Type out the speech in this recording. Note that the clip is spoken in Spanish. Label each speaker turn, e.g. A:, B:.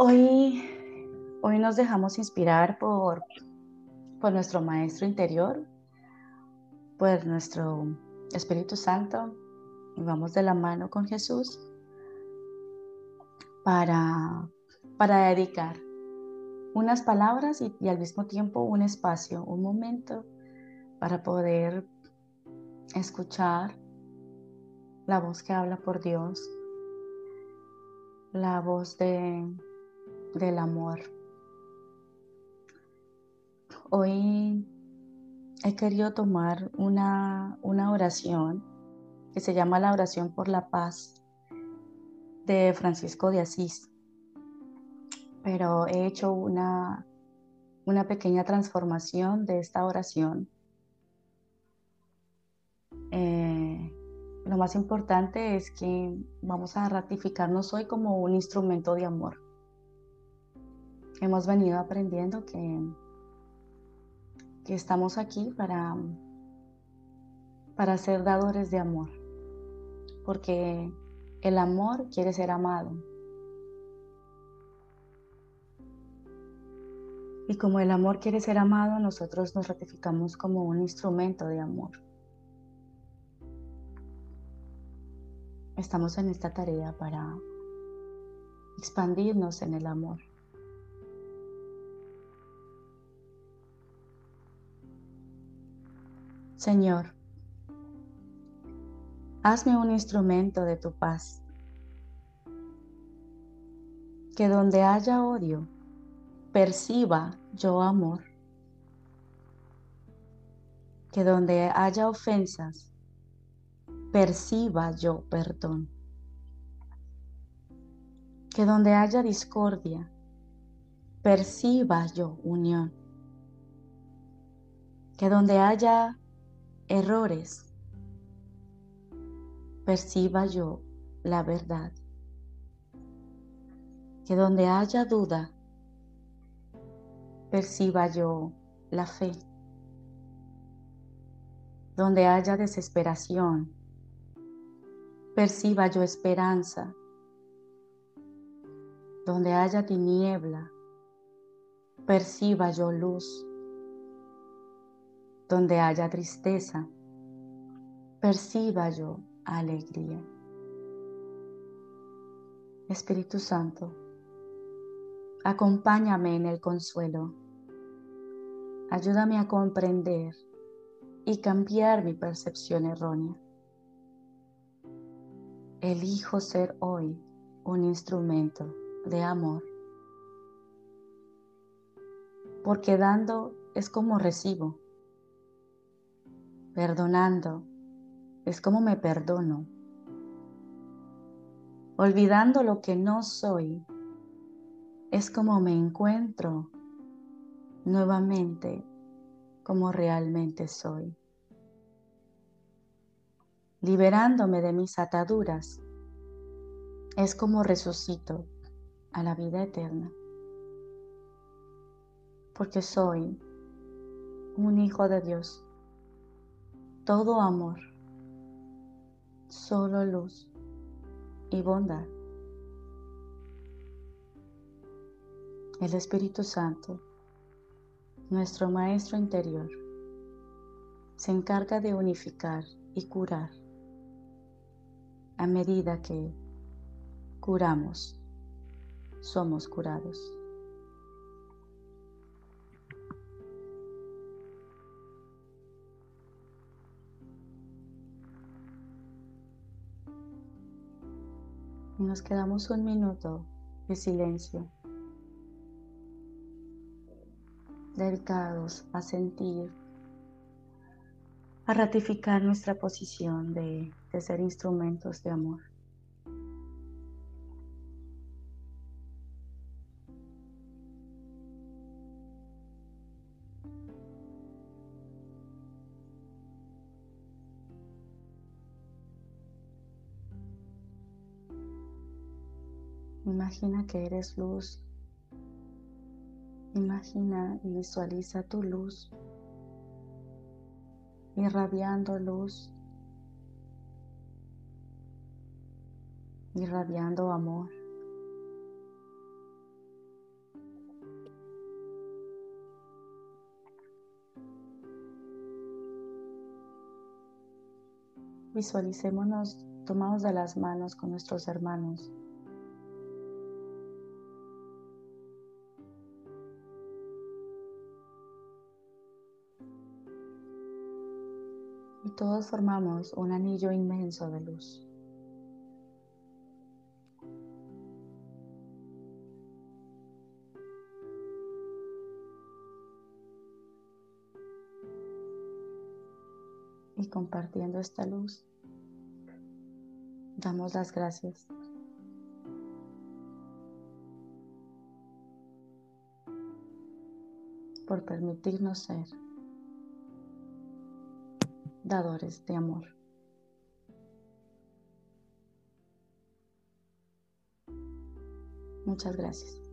A: Hoy, hoy nos dejamos inspirar por, por nuestro Maestro interior, por nuestro Espíritu Santo, y vamos de la mano con Jesús para, para dedicar unas palabras y, y al mismo tiempo un espacio, un momento para poder escuchar la voz que habla por Dios, la voz de, del amor. Hoy he querido tomar una, una oración que se llama la oración por la paz de Francisco de Asís, pero he hecho una, una pequeña transformación de esta oración. Eh, lo más importante es que vamos a ratificarnos hoy como un instrumento de amor hemos venido aprendiendo que, que estamos aquí para, para ser dadores de amor, porque el amor quiere ser amado. Y como el amor quiere ser amado, nosotros nos ratificamos como un instrumento de amor. Estamos en esta tarea para expandirnos en el amor. Señor, hazme un instrumento de tu paz. Que donde haya odio, perciba yo amor. Que donde haya ofensas, perciba yo perdón. Que donde haya discordia, perciba yo unión. Que donde haya errores, perciba yo la verdad. Que donde haya duda, perciba yo la fe. Donde haya desesperación, perciba yo esperanza. Donde haya tiniebla, perciba yo luz donde haya tristeza, perciba yo alegría. Espíritu Santo, acompáñame en el consuelo. Ayúdame a comprender y cambiar mi percepción errónea. Elijo ser hoy un instrumento de amor. Porque dando es como recibo Perdonando es como me perdono. Olvidando lo que no soy es como me encuentro nuevamente como realmente soy. Liberándome de mis ataduras es como resucito a la vida eterna. Porque soy un hijo de Dios todo amor, solo luz y bondad. El Espíritu Santo, nuestro Maestro interior, se encarga de unificar y curar a medida que curamos, somos curados. Y nos quedamos un minuto de silencio, dedicados a sentir, a ratificar nuestra posición de, de ser instrumentos de amor. Imagina que eres luz. Imagina y visualiza tu luz irradiando luz, irradiando amor. Visualicémonos tomados de las manos con nuestros hermanos Y todos formamos un anillo inmenso de luz. y compartiendo esta luz, damos las gracias. por permitirnos ser dadores de amor. Muchas gracias.